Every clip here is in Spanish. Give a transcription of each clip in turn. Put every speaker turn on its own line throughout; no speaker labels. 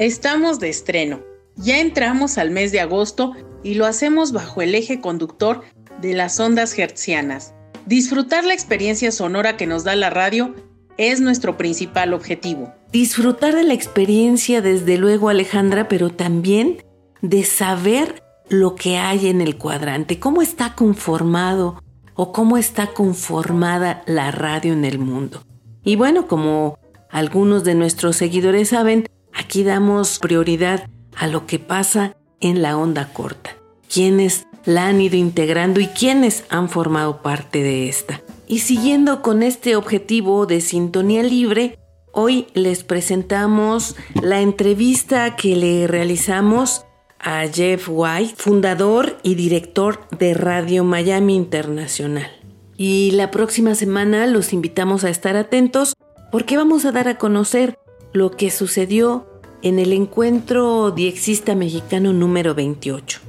Estamos de estreno. Ya entramos al mes de agosto y lo hacemos bajo el eje conductor de las ondas hertzianas. Disfrutar la experiencia sonora que nos da la radio es nuestro principal objetivo.
Disfrutar de la experiencia, desde luego, Alejandra, pero también de saber lo que hay en el cuadrante, cómo está conformado o cómo está conformada la radio en el mundo. Y bueno, como algunos de nuestros seguidores saben, Aquí damos prioridad a lo que pasa en la onda corta, quienes la han ido integrando y quienes han formado parte de esta. Y siguiendo con este objetivo de sintonía libre, hoy les presentamos la entrevista que le realizamos a Jeff White, fundador y director de Radio Miami Internacional. Y la próxima semana los invitamos a estar atentos porque vamos a dar a conocer lo que sucedió en el encuentro diexista mexicano número 28.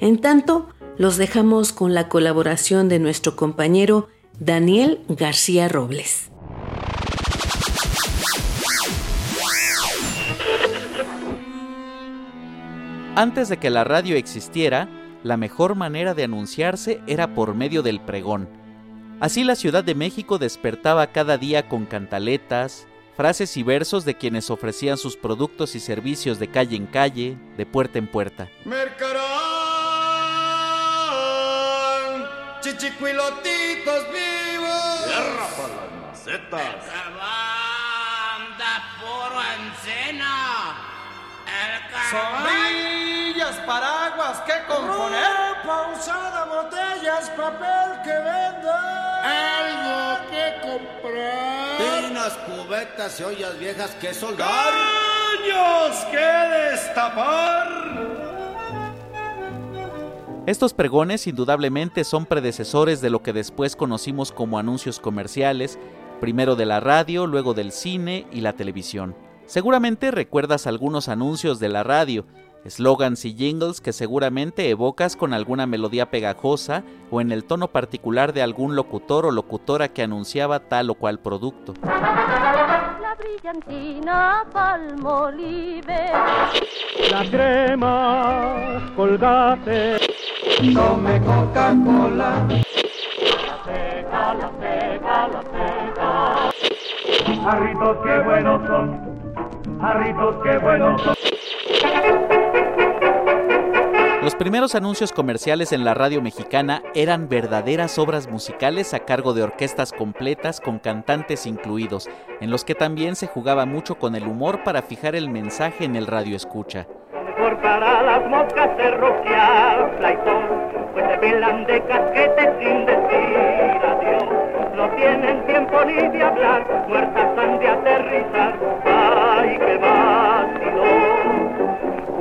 En tanto, los dejamos con la colaboración de nuestro compañero Daniel García Robles.
Antes de que la radio existiera, la mejor manera de anunciarse era por medio del pregón. Así la Ciudad de México despertaba cada día con cantaletas, frases y versos de quienes ofrecían sus productos y servicios de calle en calle, de puerta en puerta.
Mercarán, chichicuilotitos vivos.
Tierra para las macetas.
Banda puro encena. El
Sombrillas, paraguas, ¿qué componer?
Pausada, botellas, papel que venda.
Algo que comprar.
Tinas, cubetas y ollas viejas que soldar.
¡Caños que destapar!
Estos pregones indudablemente son predecesores de lo que después conocimos como anuncios comerciales, primero de la radio, luego del cine y la televisión. Seguramente recuerdas algunos anuncios de la radio, eslogans y jingles que seguramente evocas con alguna melodía pegajosa o en el tono particular de algún locutor o locutora que anunciaba tal o cual producto.
La brillantina palmolive.
La crema, colgate.
Tome Coca-Cola.
La seca, la seca, la seca.
Jarritos qué buenos son. Jarritos qué buenos son.
Los primeros anuncios comerciales en la radio mexicana eran verdaderas obras musicales a cargo de orquestas completas con cantantes incluidos, en los que también se jugaba mucho con el humor para fijar el mensaje en el radio escucha.
Mejor para las moscas pues se velan de casquete sin decir adiós. No tienen tiempo ni de hablar, muertas han de aterrizar. ¡Ay, qué vacilón!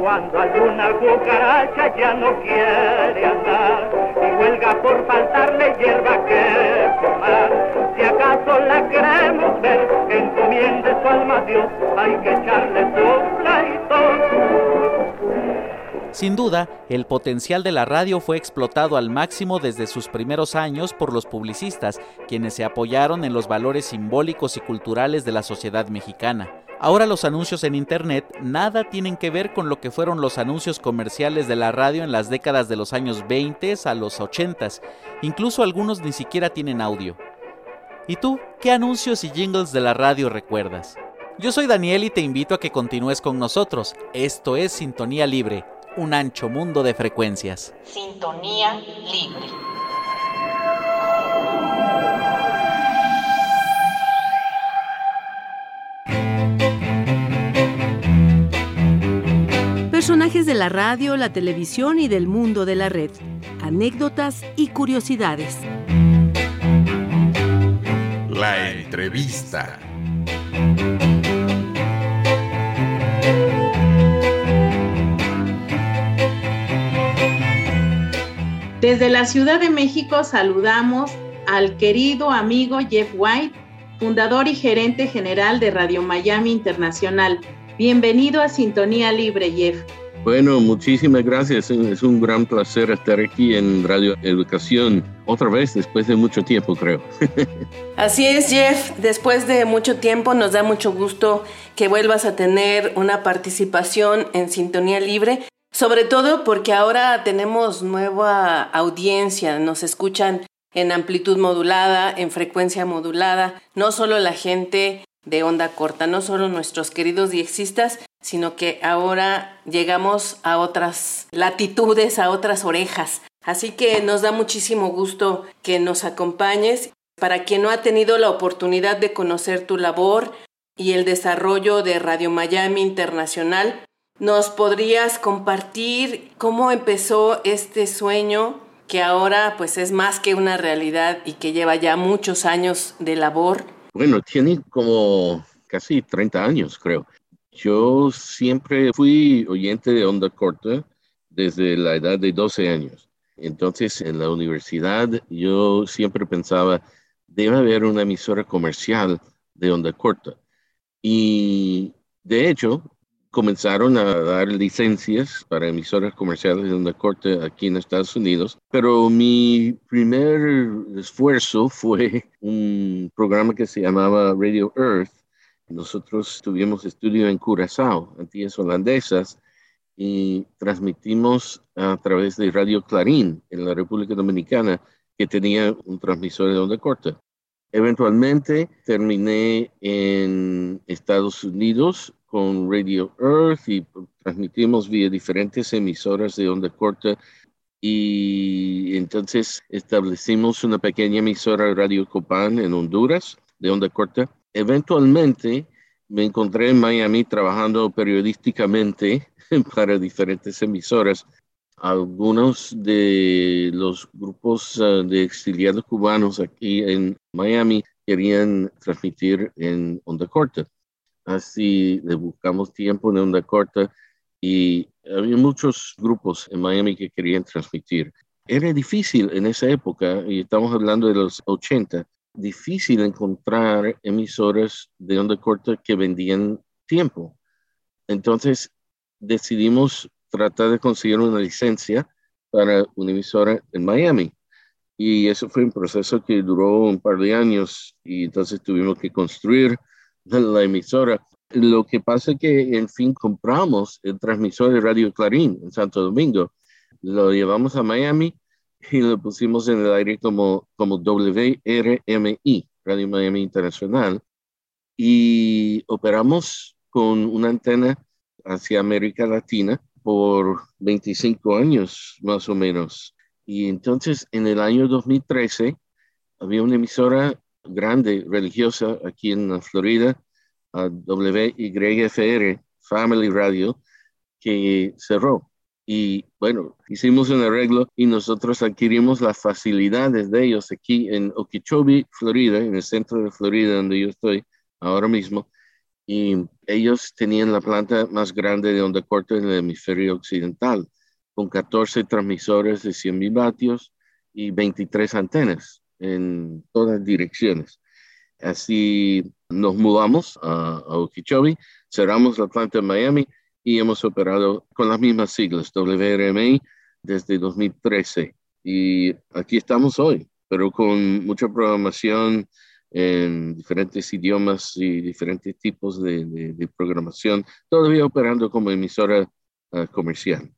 Cuando alguna cucaracha ya no quiere andar y huelga por faltarle hierba que formar. Si acaso la queremos ver, que encomiende su alma a Dios, hay que echarle su flaitón.
Sin duda, el potencial de la radio fue explotado al máximo desde sus primeros años por los publicistas, quienes se apoyaron en los valores simbólicos y culturales de la sociedad mexicana. Ahora los anuncios en Internet nada tienen que ver con lo que fueron los anuncios comerciales de la radio en las décadas de los años 20 a los 80, incluso algunos ni siquiera tienen audio. ¿Y tú, qué anuncios y jingles de la radio recuerdas? Yo soy Daniel y te invito a que continúes con nosotros. Esto es Sintonía Libre, un ancho mundo de frecuencias.
Sintonía libre.
Personajes de la radio, la televisión y del mundo de la red. Anécdotas y curiosidades.
La entrevista.
Desde la Ciudad de México saludamos al querido amigo Jeff White, fundador y gerente general de Radio Miami Internacional. Bienvenido a Sintonía Libre, Jeff.
Bueno, muchísimas gracias. Es un gran placer estar aquí en Radio Educación otra vez después de mucho tiempo, creo.
Así es, Jeff. Después de mucho tiempo nos da mucho gusto que vuelvas a tener una participación en Sintonía Libre sobre todo porque ahora tenemos nueva audiencia, nos escuchan en amplitud modulada, en frecuencia modulada, no solo la gente de onda corta, no solo nuestros queridos diexistas, sino que ahora llegamos a otras latitudes, a otras orejas. Así que nos da muchísimo gusto que nos acompañes. Para quien no ha tenido la oportunidad de conocer tu labor y el desarrollo de Radio Miami Internacional, ¿Nos podrías compartir cómo empezó este sueño que ahora pues es más que una realidad y que lleva ya muchos años de labor?
Bueno, tiene como casi 30 años, creo. Yo siempre fui oyente de onda corta desde la edad de 12 años. Entonces, en la universidad yo siempre pensaba, debe haber una emisora comercial de onda corta. Y de hecho, comenzaron a dar licencias para emisoras comerciales de onda corte aquí en Estados Unidos, pero mi primer esfuerzo fue un programa que se llamaba Radio Earth. Nosotros tuvimos estudio en Curazao, Antillas Holandesas, y transmitimos a través de Radio Clarín en la República Dominicana, que tenía un transmisor de onda corta. Eventualmente terminé en Estados Unidos con Radio Earth y transmitimos vía diferentes emisoras de onda corta y entonces establecimos una pequeña emisora Radio Copán en Honduras de onda corta. Eventualmente me encontré en Miami trabajando periodísticamente para diferentes emisoras. Algunos de los grupos ah, de exiliados cubanos aquí en Miami querían transmitir en onda corta así le buscamos tiempo en onda corta y había muchos grupos en Miami que querían transmitir. Era difícil en esa época, y estamos hablando de los 80, difícil encontrar emisoras de onda corta que vendían tiempo. Entonces decidimos tratar de conseguir una licencia para una emisora en Miami. Y eso fue un proceso que duró un par de años y entonces tuvimos que construir la emisora. Lo que pasa es que, en fin, compramos el transmisor de Radio Clarín en Santo Domingo, lo llevamos a Miami y lo pusimos en el aire como, como WRMI, Radio Miami Internacional, y operamos con una antena hacia América Latina por 25 años más o menos. Y entonces en el año 2013 había una emisora grande religiosa aquí en Florida, WYFR, Family Radio, que cerró. Y bueno, hicimos un arreglo y nosotros adquirimos las facilidades de ellos aquí en Okeechobee, Florida, en el centro de Florida donde yo estoy ahora mismo. Y ellos tenían la planta más grande de onda corta en el hemisferio occidental, con 14 transmisores de 100 vatios y 23 antenas en todas direcciones. Así nos mudamos a, Okeechobee, cerramos la planta en Miami y hemos operado con las mismas siglas, WRMI, desde 2013. Y aquí estamos hoy, pero con mucha programación en diferentes idiomas y diferentes tipos de, programación, todavía operando como emisora ah, comercial.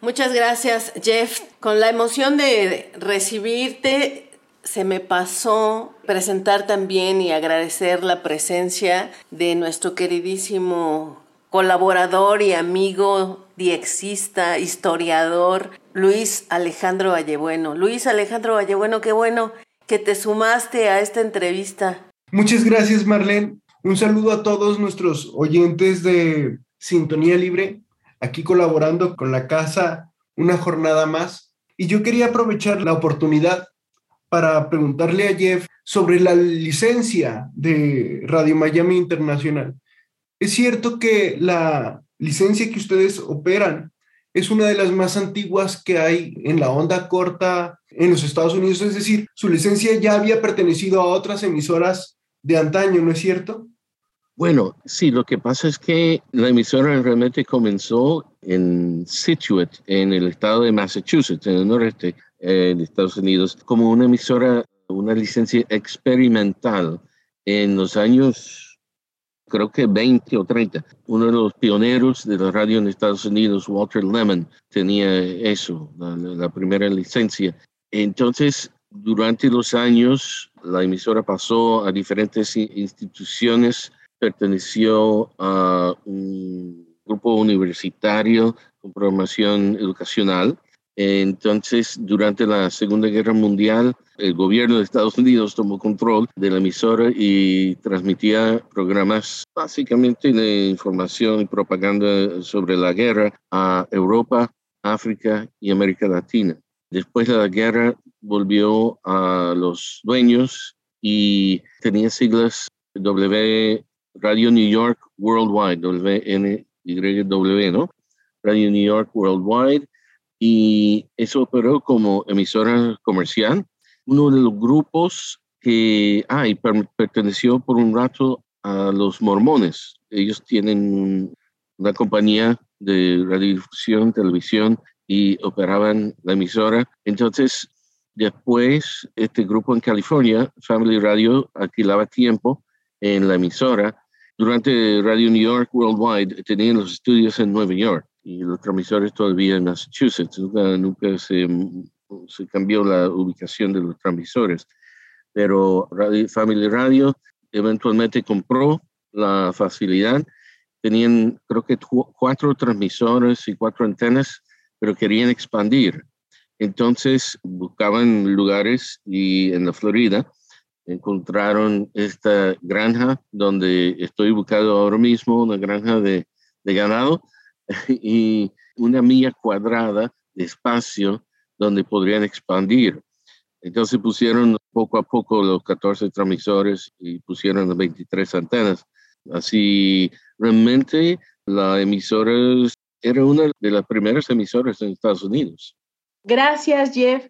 Muchas gracias, Jeff. Con la emoción de recibirte, se me pasó presentar también y agradecer la presencia de nuestro queridísimo colaborador y amigo diexista, historiador, Luis Alejandro Vallebueno. Luis Alejandro Vallebueno, qué bueno que te sumaste a esta entrevista.
Muchas gracias, Marlene. Un saludo a todos nuestros oyentes de Sintonía Libre. aquí colaborando con la casa una jornada más. Y yo quería aprovechar la oportunidad para preguntarle a Jeff sobre la licencia de Radio Miami Internacional. Es cierto que la licencia que ustedes operan es una de las más antiguas que hay en la onda corta en los Estados Unidos, es decir, su licencia ya había pertenecido a otras emisoras de antaño, ¿no es cierto?
Bueno, sí, lo que pasa es que la emisora realmente comenzó en Scituate, en el estado de Massachusetts, en el noreste de Estados Unidos, como una emisora, una licencia experimental en los años, creo que 20 o 30. Uno de los pioneros de la radio en Estados Unidos, Walter Lemon, tenía eso, la primera licencia. Entonces, durante los años, la emisora pasó a diferentes instituciones perteneció a un grupo universitario con programación educacional. Entonces, durante la Segunda Guerra Mundial, el gobierno de Estados Unidos tomó control de la emisora y transmitía programas básicamente de información y propaganda sobre la guerra a Europa, África y América Latina. Después de la guerra volvió a los dueños y tenía siglas W Radio New York Worldwide, WNYW, ¿no? Radio New York Worldwide, y eso operó como emisora comercial. Uno de los grupos que, ah, y perteneció por un rato a los mormones. Ellos tienen una compañía de radiodifusión, televisión y operaban la emisora. Entonces, después, este grupo en California, Family Radio, alquilaba tiempo en la emisora durante Radio New York Worldwide tenían los estudios en Nueva York y los transmisores todavía en Massachusetts. Nunca, se, se, cambió la ubicación de los transmisores. Pero Radio, Family Radio eventualmente compró la facilidad. Tenían creo que cuatro transmisores y cuatro antenas, pero querían expandir. Entonces buscaban lugares y en la Florida encontraron esta granja donde estoy ubicado ahora mismo, una granja de, de ganado y una milla cuadrada de espacio donde podrían expandir. Entonces pusieron poco a poco los 14 transmisores y pusieron las 23 antenas. Así, realmente la emisora era una de las primeras emisoras en Estados Unidos.
Gracias, Jeff.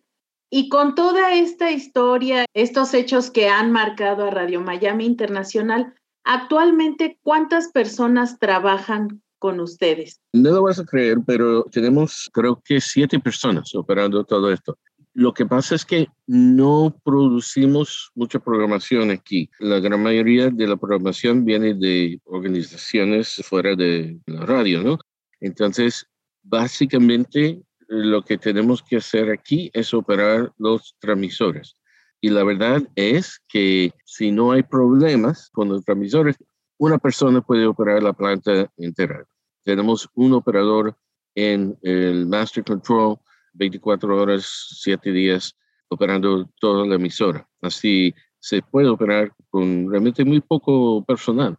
Y con toda esta historia, estos hechos que han marcado a Radio Miami Internacional, actualmente, ¿cuántas personas trabajan con ustedes?
No lo vas a creer, pero tenemos creo que siete personas operando todo esto. Lo que pasa es que no producimos mucha programación aquí. La gran mayoría de la programación viene de organizaciones fuera de la radio, ¿no? Entonces, básicamente lo que tenemos que hacer aquí es operar los transmisores. Y la verdad es que si no hay problemas con los transmisores, una persona puede operar la planta entera. Tenemos un operador en el Master Control 24 horas, 7 días, operando toda la emisora. Así se puede operar con realmente muy poco personal.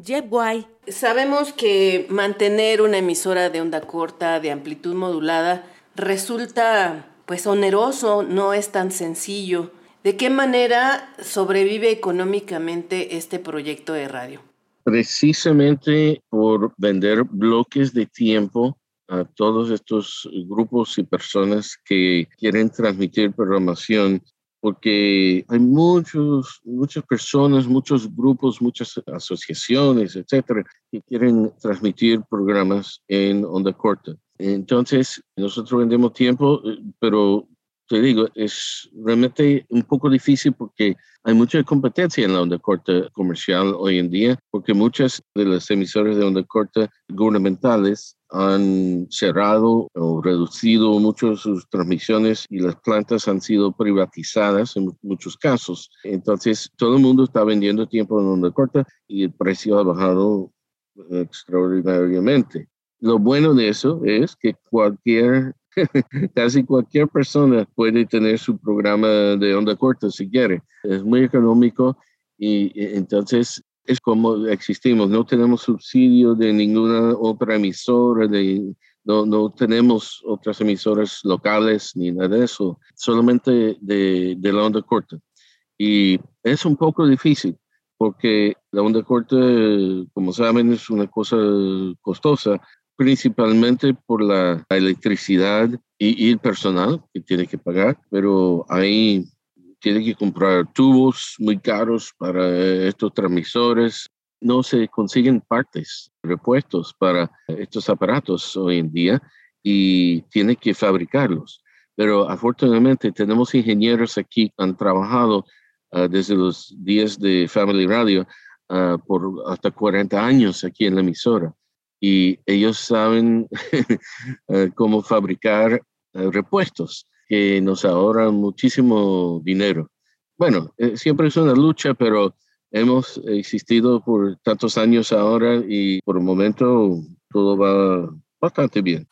Jeff White, sabemos que mantener una emisora de onda corta, de amplitud modulada, resulta pues oneroso, no es tan sencillo. ¿De qué manera sobrevive económicamente este proyecto de radio?
Precisamente por vender bloques de tiempo a todos estos grupos y personas que quieren transmitir programación porque hay muchos, muchas personas, muchos grupos, muchas asociaciones, etcétera, que quieren transmitir programas en onda corta. Entonces, nosotros vendemos tiempo, eh, pero te digo, es realmente un poco difícil porque hay mucha competencia en la onda corta comercial hoy en día, porque muchas de las emisoras de onda corta gubernamentales han cerrado o reducido mucho sus transmisiones y las plantas han sido privatizadas en muchos casos. Entonces, todo el mundo está vendiendo tiempo en onda corta y el precio ha bajado extraordinariamente. Lo bueno de eso es que cualquier, casi cualquier persona puede tener su programa de onda corta si quiere. Es muy económico y entonces es como existimos, no tenemos subsidio de ninguna otra emisora, de, no, no tenemos otras emisoras locales ni nada de eso, solamente de, de la onda corta. Y es un poco difícil porque la onda corta, como saben, es una cosa costosa, principalmente por la electricidad y, el personal que tiene que pagar, pero ahí tiene que comprar tubos muy caros para estos transmisores. No se consiguen partes, repuestos para estos aparatos hoy en día y tiene que fabricarlos. Pero afortunadamente tenemos ingenieros aquí que han trabajado Ah, desde los días de Family Radio ah, por hasta 40 años aquí en la emisora. Y ellos saben ah, cómo fabricar repuestos que nos ahorran muchísimo dinero. Bueno, eh, siempre es una lucha, pero hemos existido por tantos años ahora y por el momento todo va bastante bien.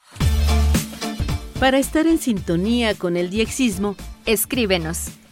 Para estar en sintonía con el diexismo,
escríbenos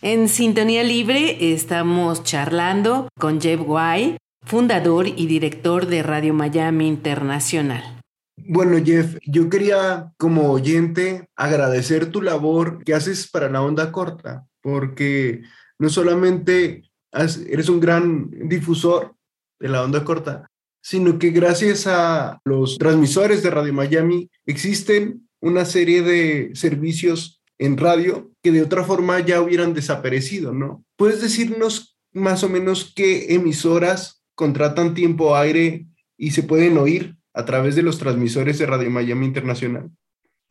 En Sintonía Libre estamos charlando con Jeff White, fundador y director de Radio Miami Internacional.
Bueno, Jeff, yo quería como oyente agradecer tu labor que haces para la onda corta, porque no solamente eres un gran difusor de la onda corta, sino que gracias a los transmisores de Radio Miami existen una serie de servicios en radio que de otra forma ya hubieran desaparecido, ¿no? ¿Puedes decirnos más o menos qué emisoras contratan tiempo aire y se pueden oír a través de los transmisores de Radio Miami Internacional?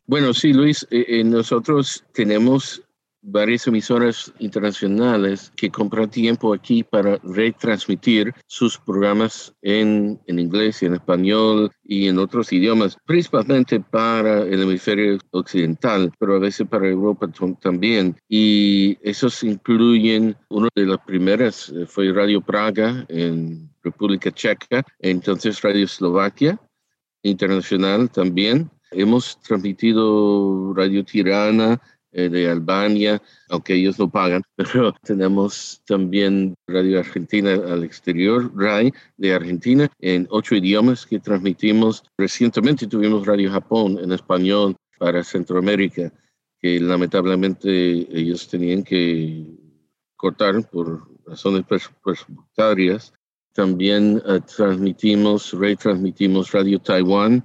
Bueno, sí, Luis, eh, eh, nosotros tenemos varias emisoras internacionales que compran tiempo aquí para retransmitir sus programas en, en, inglés y en español y en otros idiomas, principalmente para el hemisferio occidental, pero a veces para Europa también. Y esos incluyen, una de las primeras eh, fue Radio Praga en República Checa, entonces Radio Eslovaquia Internacional también. Hemos transmitido Radio Tirana de Albania, aunque ellos no pagan, pero tenemos también Radio Argentina al exterior, RAI de Argentina, en ocho idiomas que transmitimos. Recientemente tuvimos Radio Japón en español para Centroamérica, que lamentablemente ellos tenían que cortar por razones presupuestarias. También uh, transmitimos, retransmitimos Radio Taiwán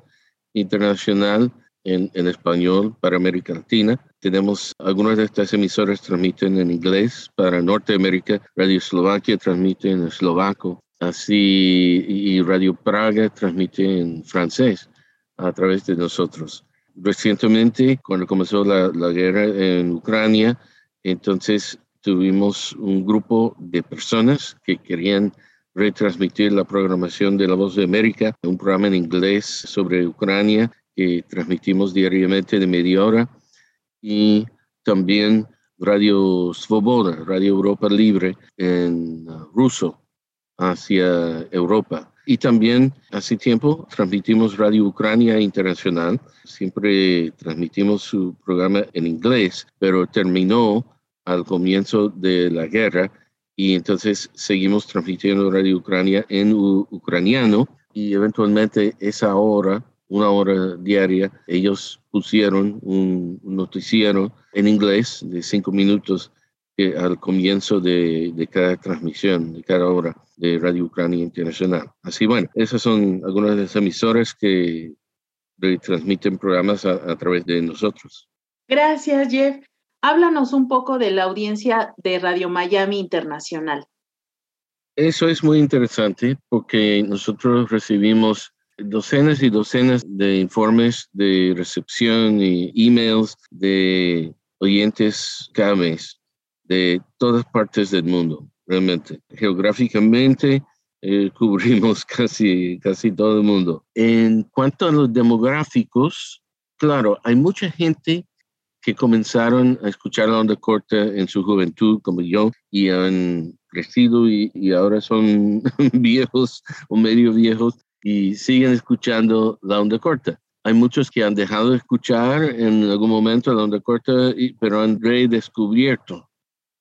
Internacional en, en español para América Latina tenemos algunas de estas emisoras transmiten en inglés para Norteamérica, Radio Eslovaquia transmite en eslovaco, así y Radio Praga transmite en francés a través de nosotros. Recientemente, cuando comenzó la, la guerra en Ucrania, entonces tuvimos un grupo de personas que querían retransmitir la programación de La Voz de América, un programa en inglés sobre Ucrania que transmitimos diariamente de media hora y también Radio Svoboda, Radio Europa Libre en uh, ruso hacia Europa. Y también hace tiempo transmitimos Radio Ucrania Internacional. Siempre transmitimos su programa en inglés, pero terminó al comienzo de la guerra y entonces seguimos transmitiendo Radio Ucrania en ucraniano y eventualmente esa hora una hora diaria, ellos pusieron un, noticiero en inglés de cinco minutos eh, al comienzo de, de, cada transmisión, de cada hora de Radio Ucrania Internacional. Así bueno, esas son algunas de las emisoras que transmiten programas a, a través de nosotros.
Gracias, Jeff. Háblanos un poco de la audiencia de Radio Miami Internacional.
Eso es muy interesante porque nosotros recibimos docenas y docenas de informes de recepción y emails de oyentes cada mes de todas partes del mundo, realmente. Geográficamente eh, cubrimos casi, casi todo el mundo. En cuanto a los demográficos, claro, hay mucha gente que comenzaron a escuchar la onda corta en su juventud, como yo, y han crecido y, y ahora son viejos o medio viejos y siguen escuchando la onda corta. Hay muchos que han dejado de escuchar en algún momento la onda corta, pero han redescubierto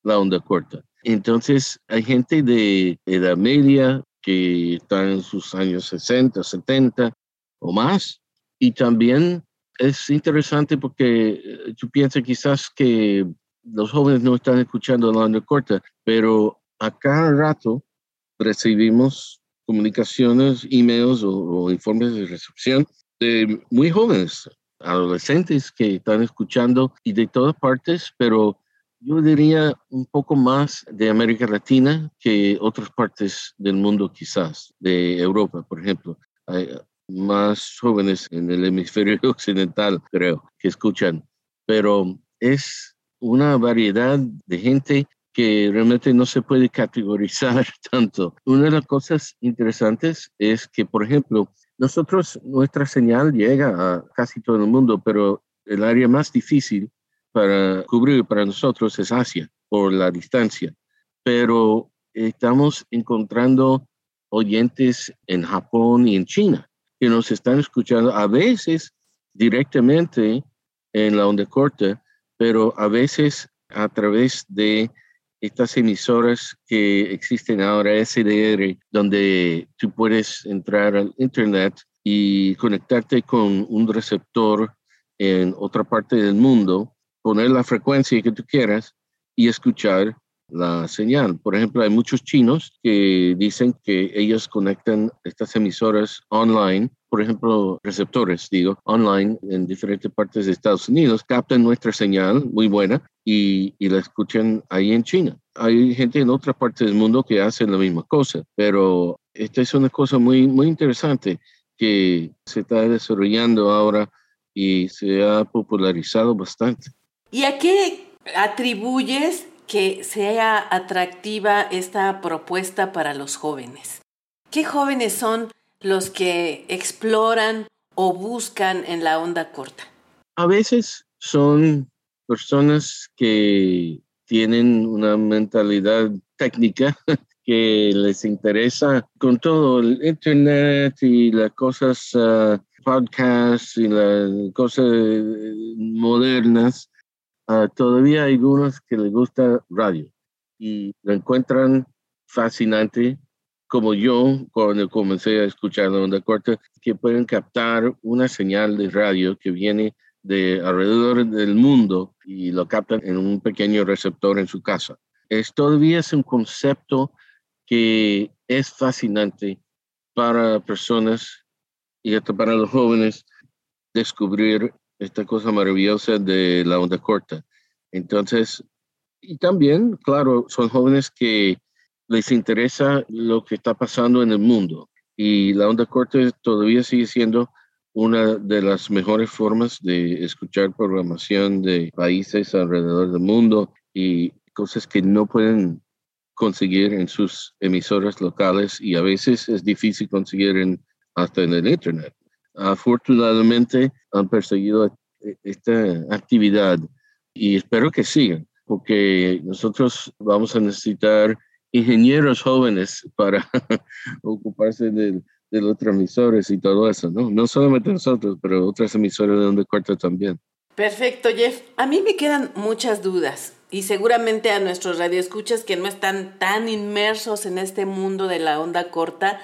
la onda corta. Entonces, hay gente de edad media que está en sus años 60, 70 o más. Y también es interesante porque tú piensas quizás que los jóvenes no están escuchando la onda corta, pero a cada rato recibimos comunicaciones, emails o, informes de recepción de muy jóvenes, adolescentes que están escuchando y de todas partes, pero yo diría un poco más de América Latina que otras partes del mundo quizás, de Europa, por ejemplo. Hay más jóvenes en el hemisferio occidental, creo, que escuchan, pero es una variedad de gente que realmente no se puede categorizar tanto. Una de las cosas interesantes es que, por ejemplo, nosotros, nuestra señal llega a casi todo el mundo, pero el área más difícil para cubrir para nosotros es Asia, por la distancia. Pero estamos encontrando oyentes en Japón y en China que nos están escuchando a veces directamente en la onda corta, pero a veces a través de estas emisoras que existen ahora, SDR, donde tú puedes entrar al Internet y conectarte con un receptor en otra parte del mundo, poner la frecuencia que tú quieras y escuchar la señal. Por ejemplo, hay muchos chinos que dicen que ellos conectan estas emisoras online, por ejemplo, receptores, digo, online en diferentes partes de Estados Unidos, captan nuestra señal muy buena y, la escuchan ahí en China. Hay gente en otras partes del mundo que hace la misma cosa, pero esta es una cosa muy, muy interesante que se está desarrollando ahora y se ha popularizado bastante.
¿Y a qué atribuyes que sea atractiva esta propuesta para los jóvenes? ¿Qué jóvenes son los que exploran o buscan en la onda corta?
A veces son personas que tienen una mentalidad técnica que les interesa con todo el internet y las cosas, uh, podcasts y las cosas modernas todavía hay algunos que les gusta radio y lo encuentran fascinante, como yo cuando comencé a escuchar la onda corta, que pueden captar una señal de radio que viene de alrededor del mundo y lo captan en un pequeño receptor en su casa. Es todavía es un concepto que es fascinante para personas y hasta para los jóvenes descubrir esta cosa maravillosa de la onda corta. Entonces, y también, claro, son jóvenes que les interesa lo que está pasando en el mundo. Y la onda corta todavía sigue siendo una de las mejores formas de escuchar programación de países alrededor del mundo y cosas que no pueden conseguir en sus emisoras locales y a veces es difícil conseguir en, hasta en el Internet. Afortunadamente han perseguido esta actividad y espero que sigan, porque nosotros vamos a necesitar ingenieros jóvenes para ocuparse de, los transmisores y todo eso, ¿no? No solamente nosotros, pero otras emisoras de onda corta también.
Perfecto, Jeff. A mí me quedan muchas dudas y seguramente a nuestros radioescuchas que no están tan inmersos en este mundo de la onda corta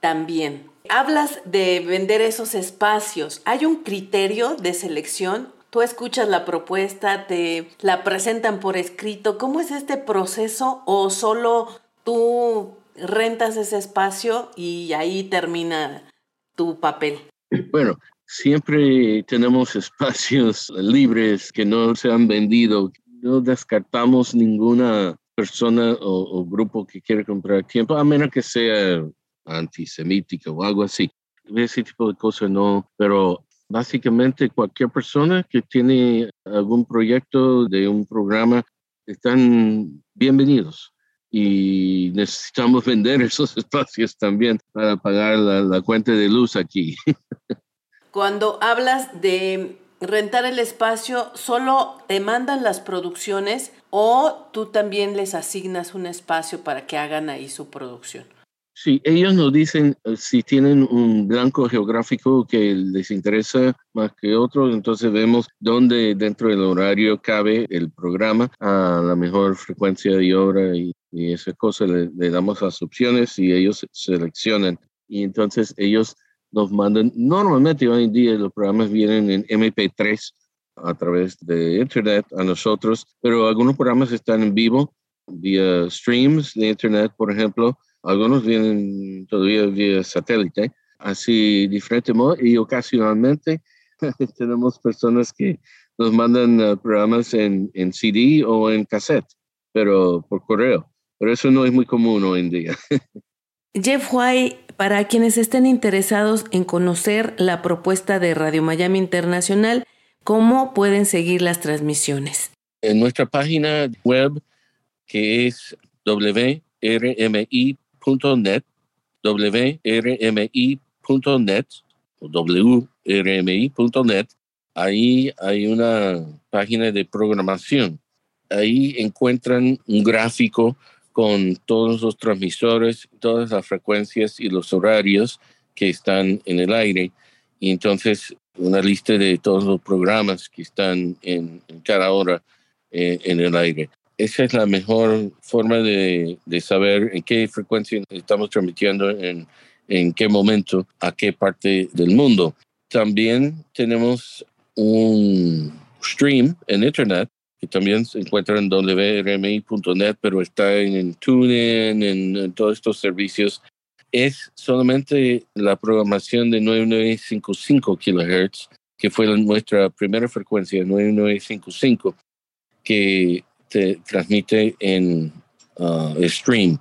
también. Hablas de vender esos espacios. ¿Hay un criterio de selección? Escuchas la propuesta, te la presentan por escrito. ¿Cómo es este proceso o solo tú rentas ese espacio y ahí termina tu papel?
Bueno, siempre tenemos espacios libres que no se han vendido. No descartamos ninguna persona o, grupo que quiere comprar tiempo, a menos que sea antisemítica o algo así. Ese tipo de cosas no, pero básicamente cualquier persona que tiene algún proyecto de un programa están bienvenidos y necesitamos vender esos espacios también para pagar la, la cuenta de luz aquí.
Cuando hablas de rentar el espacio, ¿solo te mandan las producciones o tú también les asignas un espacio para que hagan ahí su producción?
Sí, ellos nos dicen eh, si tienen un blanco geográfico que les interesa más que otro, entonces vemos dónde dentro del horario cabe el programa a la mejor frecuencia de hora y, y esa cosa, le, le, damos las opciones y ellos seleccionan. Y entonces ellos nos mandan, normalmente hoy en día los programas vienen en MP3 a través de Internet a nosotros, pero algunos programas están en vivo vía streams de Internet, por ejemplo algunos vienen todavía vía satélite, así diferente modo, y ocasionalmente tenemos personas que nos mandan uh, programas en, en, CD o en cassette, pero por correo. Pero eso no es muy común hoy en día.
Jeff White, para quienes estén interesados en conocer la propuesta de Radio Miami Internacional, ¿cómo pueden seguir las transmisiones?
En nuestra página web, que es wrmi wrmi.net, wrmi.net wrmi.net, ahí hay una página de programación. Ahí encuentran un gráfico con todos los transmisores, todas las frecuencias y los horarios que están en el aire. Y entonces una lista de todos los programas que están en, cada hora eh, en el aire esa es la mejor forma de, saber en qué frecuencia estamos transmitiendo, en, en qué momento, a qué parte del mundo. También tenemos un stream en Internet que también se encuentra en wrmi.net, pero está en, TuneIn, en, en, todos estos servicios. Es solamente la programación de 9955 kHz, que fue nuestra primera frecuencia, 9955, que se transmite en uh, stream.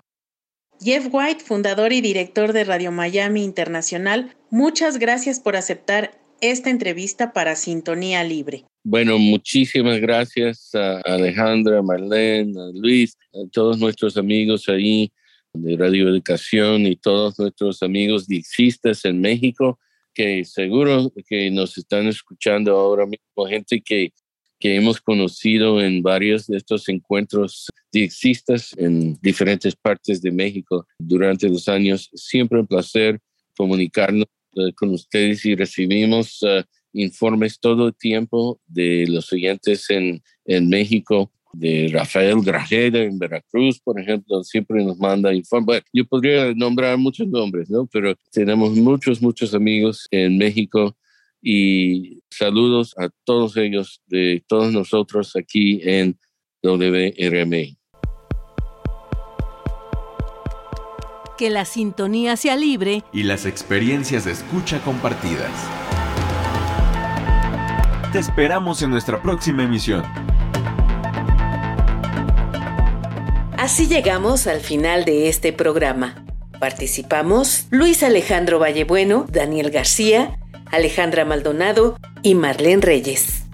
Jeff White, fundador y director de Radio Miami Internacional, muchas gracias por aceptar esta entrevista para Sintonía Libre.
Bueno, muchísimas gracias a Alejandra, a Marlene, a Luis, a todos nuestros amigos ahí de Radio Educación y todos nuestros amigos dixistas en México, que seguro que nos están escuchando ahora mismo, gente que que hemos conocido en varios de estos encuentros dixistas en diferentes partes de México durante los años. Siempre un placer comunicarnos eh, con ustedes y recibimos uh, informes todo el tiempo de los oyentes en, en México de Rafael Grajeda en Veracruz, por ejemplo, siempre nos manda informes. Bueno, yo podría nombrar muchos nombres, ¿no? Pero tenemos muchos, muchos amigos en México y saludos a todos ellos, de todos nosotros aquí en WRMI.
Que la sintonía sea libre
y las experiencias de escucha compartidas. Te esperamos en nuestra próxima emisión.
Así llegamos al final de este programa. Participamos Luis Alejandro Vallebueno, Daniel García, Alejandra Maldonado y Marlene Reyes.